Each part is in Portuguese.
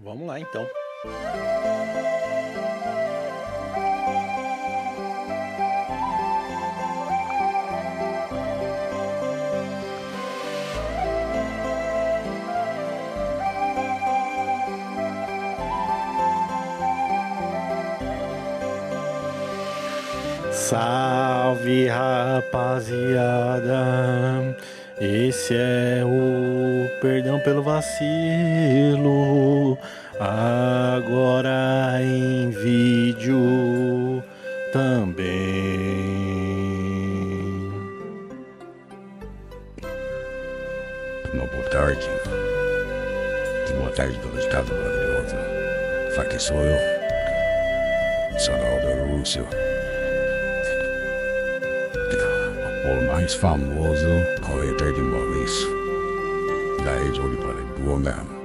Vamos lá então. Salve rapaziada, esse é o perdão pelo vacilo, agora em vídeo também. Uma boa tarde. Boa tarde, dona de casa maravilhosa. Aqui sou eu, Sonaldo Lúcio. O mais famoso corretor de imóveis da região de da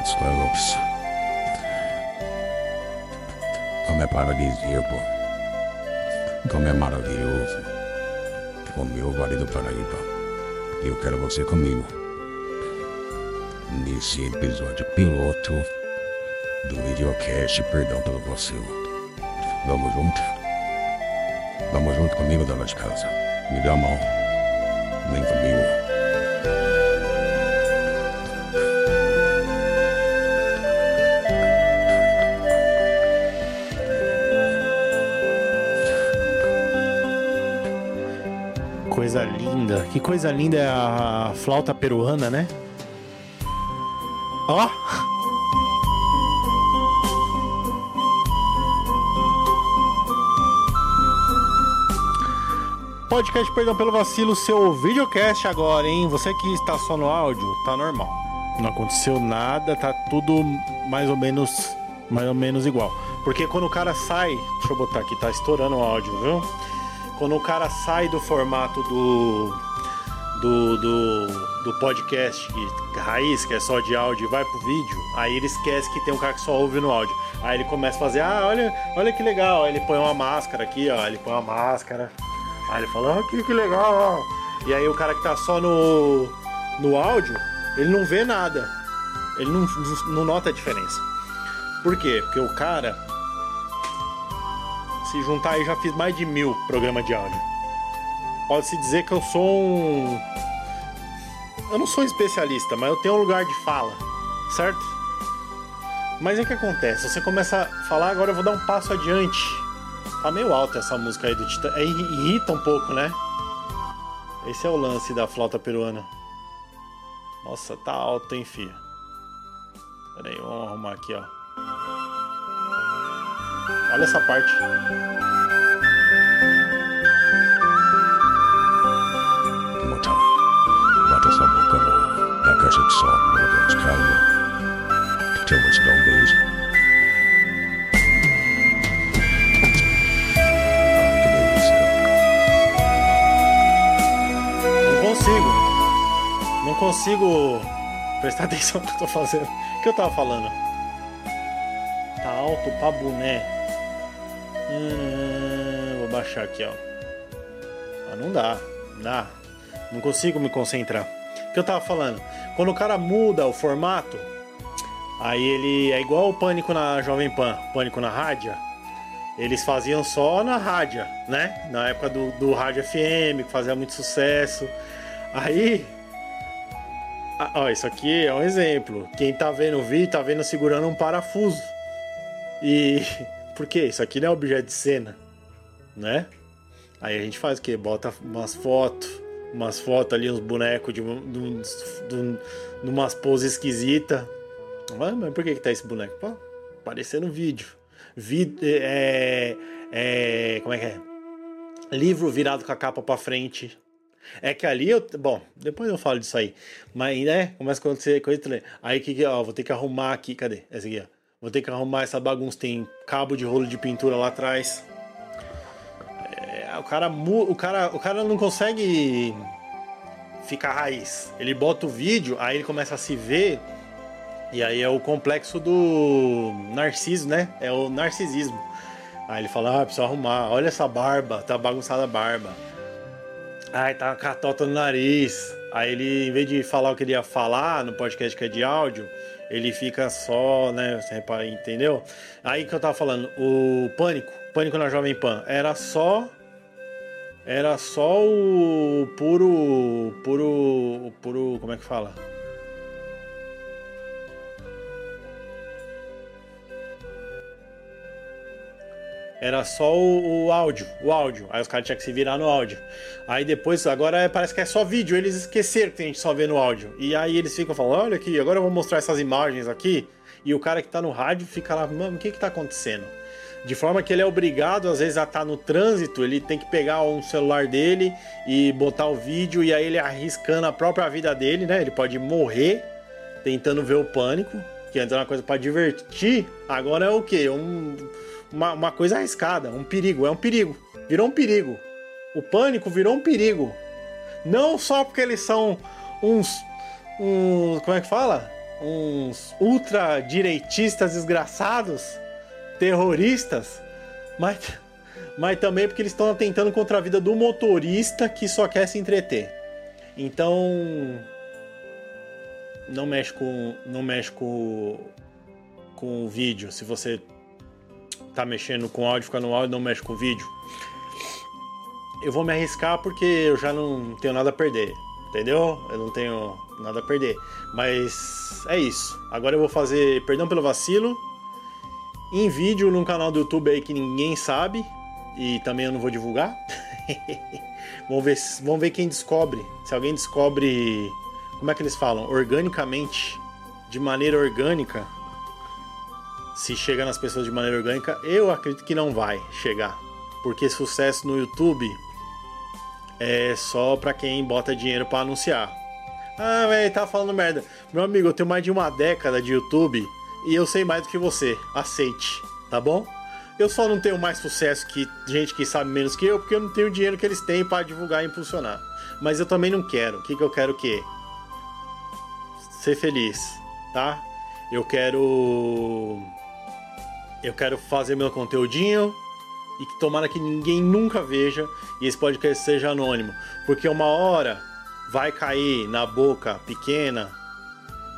dos Campos. Como é paradisíaco, como é maravilhoso, o meu Vale do Paraíba. Eu quero você comigo nesse episódio piloto do videocast Perdão pelo Vacilo. Vamos junto? Vamos junto comigo, dona de casa. Me dá a mão. Vem comigo. Coisa linda. Que coisa linda é a flauta peruana, né? Ó! Podcast Perdão pelo Vacilo, seu videocast agora, hein? Você que está só no áudio, tá normal. Não aconteceu nada, tá tudo mais ou menos mais ou menos igual. Porque quando o cara sai, deixa eu botar aqui, tá estourando o áudio, viu? Quando o cara sai do formato do do, do, do podcast que, raiz, que é só de áudio, e vai pro vídeo, aí ele esquece que tem um cara que só ouve no áudio. Aí ele começa a fazer, ah, olha, olha que legal. Aí ele põe uma máscara aqui, ó. Ele põe uma máscara. Aí ele fala, ah, que, que legal. E aí o cara que tá só no, no áudio, ele não vê nada. Ele não, não nota a diferença. Por quê? Porque o cara. Se juntar aí, já fiz mais de mil programas de áudio. Pode-se dizer que eu sou um. Eu não sou um especialista, mas eu tenho um lugar de fala, certo? Mas é que acontece, você começa a falar, agora eu vou dar um passo adiante. Tá meio alta essa música aí do Titã. É, irrita um pouco, né? Esse é o lance da flauta peruana. Nossa, tá alto, hein, filho? Pera aí, vamos arrumar aqui, ó. Olha essa parte. Essa boca no, na consigo prestar atenção no que eu tô fazendo. O que eu tava falando? Tá alto pra boné. Hum, vou baixar aqui, ó. Ah, não dá. Não dá. Não consigo me concentrar. O que eu tava falando? Quando o cara muda o formato, aí ele é igual o pânico na Jovem Pan, pânico na rádio. Eles faziam só na rádio, né? Na época do, do rádio FM, que fazia muito sucesso. Aí. Ah, ó, isso aqui é um exemplo. Quem tá vendo o vídeo tá vendo segurando um parafuso. E. Por quê? Isso aqui não é objeto de cena, né? Aí a gente faz o quê? Bota umas fotos, umas fotos ali, uns bonecos de, de, de, de umas poses esquisitas. Mas, mas por que, que tá esse boneco? Pô, aparecendo no vídeo. Vi, é, é, como é que é? Livro virado com a capa pra frente. É que ali eu. Bom, depois eu falo disso aí. Mas, né? Começa a acontecer coisa. Aí que, ó, vou ter que arrumar aqui. Cadê? Essa aqui, ó. Vou ter que arrumar essa bagunça. Tem cabo de rolo de pintura lá atrás. É, o cara, o cara, o cara não consegue ficar raiz. Ele bota o vídeo, aí ele começa a se ver. E aí é o complexo do narciso, né? É o narcisismo. Aí ele fala, ah, preciso arrumar. Olha essa barba, tá bagunçada a barba. Ai, tá uma catota no nariz. Aí ele, em vez de falar o que ele ia falar no podcast que é de áudio, ele fica só, né? Entendeu? Aí que eu tava falando, o Pânico, Pânico na Jovem Pan, era só. Era só o puro. Puro. Puro. Como é que fala? Era só o, o, áudio, o áudio. Aí os caras tinham que se virar no áudio. Aí depois, agora é, parece que é só vídeo. Eles esqueceram que a gente só no áudio. E aí eles ficam falando: olha aqui, agora eu vou mostrar essas imagens aqui. E o cara que tá no rádio fica lá, mano, o que que tá acontecendo? De forma que ele é obrigado, às vezes, a estar tá no trânsito, ele tem que pegar um celular dele e botar o vídeo, e aí ele arriscando a própria vida dele, né? Ele pode morrer tentando ver o pânico, que antes era uma coisa para divertir, agora é o quê? Um uma, uma coisa arriscada, um perigo, é um perigo. Virou um perigo. O pânico virou um perigo. Não só porque eles são uns. uns como é que fala? Uns ultradireitistas desgraçados, terroristas, mas, mas também porque eles estão tentando contra a vida do motorista que só quer se entreter. Então. Não mexe com. Não mexe com, com o vídeo. Se você tá mexendo com áudio, fica no áudio, não mexe com vídeo. Eu vou me arriscar porque eu já não tenho nada a perder, entendeu? Eu não tenho nada a perder. Mas é isso. Agora eu vou fazer perdão pelo vacilo em vídeo num canal do YouTube aí que ninguém sabe e também eu não vou divulgar. vamos ver, vamos ver quem descobre. Se alguém descobre, como é que eles falam, organicamente, de maneira orgânica, se chega nas pessoas de maneira orgânica, eu acredito que não vai chegar. Porque sucesso no YouTube é só para quem bota dinheiro para anunciar. Ah, velho, tá falando merda. Meu amigo, eu tenho mais de uma década de YouTube e eu sei mais do que você. Aceite, tá bom? Eu só não tenho mais sucesso que gente que sabe menos que eu, porque eu não tenho o dinheiro que eles têm para divulgar e impulsionar. Mas eu também não quero. O que, que eu quero o quê? Ser feliz, tá? Eu quero eu quero fazer meu conteúdinho e que tomara que ninguém nunca veja e esse podcast seja anônimo, porque uma hora vai cair na boca pequena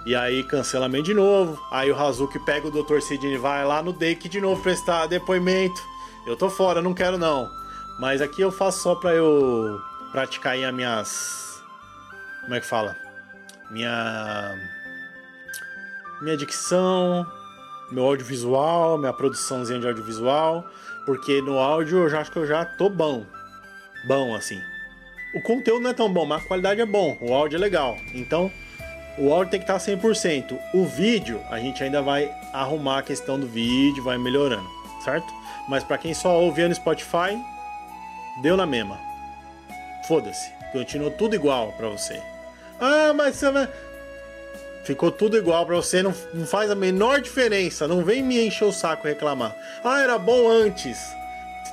e aí cancelamento de novo. Aí o Hazuki pega o Dr. Sidney vai lá no Dake de novo prestar depoimento. Eu tô fora, não quero não. Mas aqui eu faço só pra eu praticar aí as minhas. Como é que fala? Minha. Minha dicção, meu audiovisual, minha produçãozinha de audiovisual, porque no áudio eu já acho que eu já tô bom. Bom, assim. O conteúdo não é tão bom, mas a qualidade é bom, o áudio é legal. Então, o áudio tem que estar 100%. O vídeo, a gente ainda vai arrumar a questão do vídeo, vai melhorando, certo? Mas para quem só ouve no Spotify, deu na mesma. Foda-se, continua tudo igual para você. Ah, mas você vai Ficou tudo igual para você, não, não faz a menor diferença. Não vem me encher o saco reclamar. Ah, era bom antes.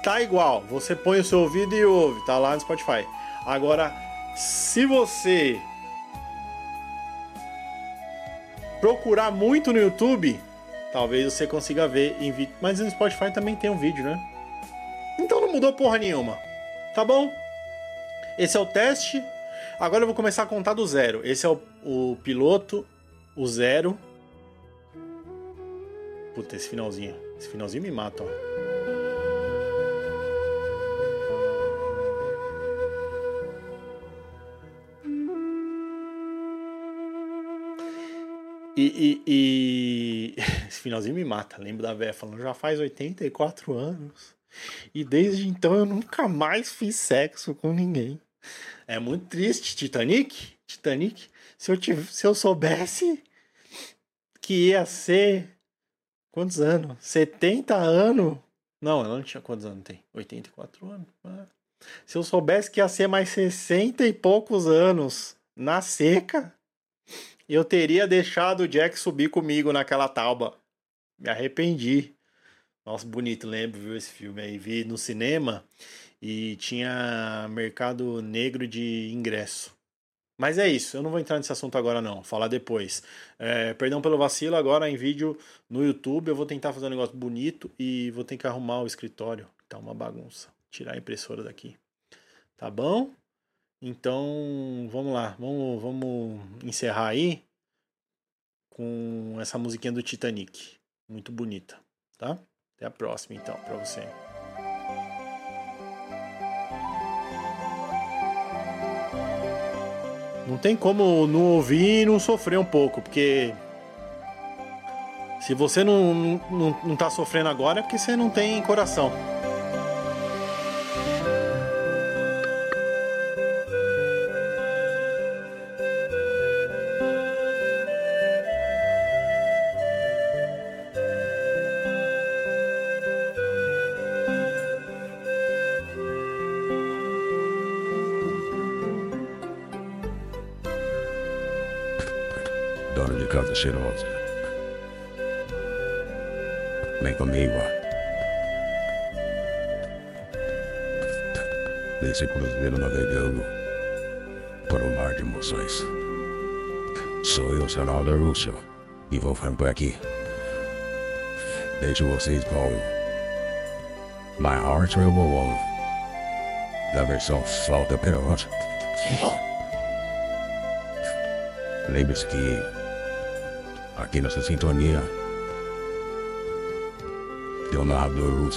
Tá igual. Você põe o seu ouvido e ouve, tá lá no Spotify. Agora, se você procurar muito no YouTube, talvez você consiga ver em vídeo. Mas no Spotify também tem um vídeo, né? Então não mudou porra nenhuma. Tá bom? Esse é o teste. Agora eu vou começar a contar do zero. Esse é o, o piloto o zero. Puta, esse finalzinho. Esse finalzinho me mata, ó. E, e, e, esse finalzinho me mata. Lembro da véia falando, já faz 84 anos. E desde então eu nunca mais fiz sexo com ninguém. É muito triste. Titanic? Titanic? Se eu, tivesse, se eu soubesse que ia ser. Quantos anos? 70 anos? Não, ela não tinha quantos anos tem? 84 anos. Ah. Se eu soubesse que ia ser mais 60 e poucos anos na seca, eu teria deixado o Jack subir comigo naquela tauba. Me arrependi. Nossa, bonito, lembro, viu esse filme aí? Vi no cinema e tinha mercado negro de ingresso. Mas é isso, eu não vou entrar nesse assunto agora não, falar depois. É, perdão pelo vacilo, agora em vídeo no YouTube eu vou tentar fazer um negócio bonito e vou ter que arrumar o escritório, tá uma bagunça. Tirar a impressora daqui. Tá bom? Então, vamos lá, vamos, vamos encerrar aí com essa musiquinha do Titanic. Muito bonita, tá? Até a próxima então, para você. Não tem como não ouvir e não sofrer um pouco, porque se você não, não, não tá sofrendo agora é porque você não tem coração. Dona de casa cheirosa. Vem comigo. Nesse cruzeiro navegando por um mar de emoções. Sou eu, Ronaldo Russo, e vou ficar por aqui. Deixo vocês com My Heart Will Go On, da versão Flauta Perosa. Lembre-se que aqui nessa sintonia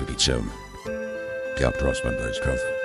que te chama. Até a próxima noite, casa.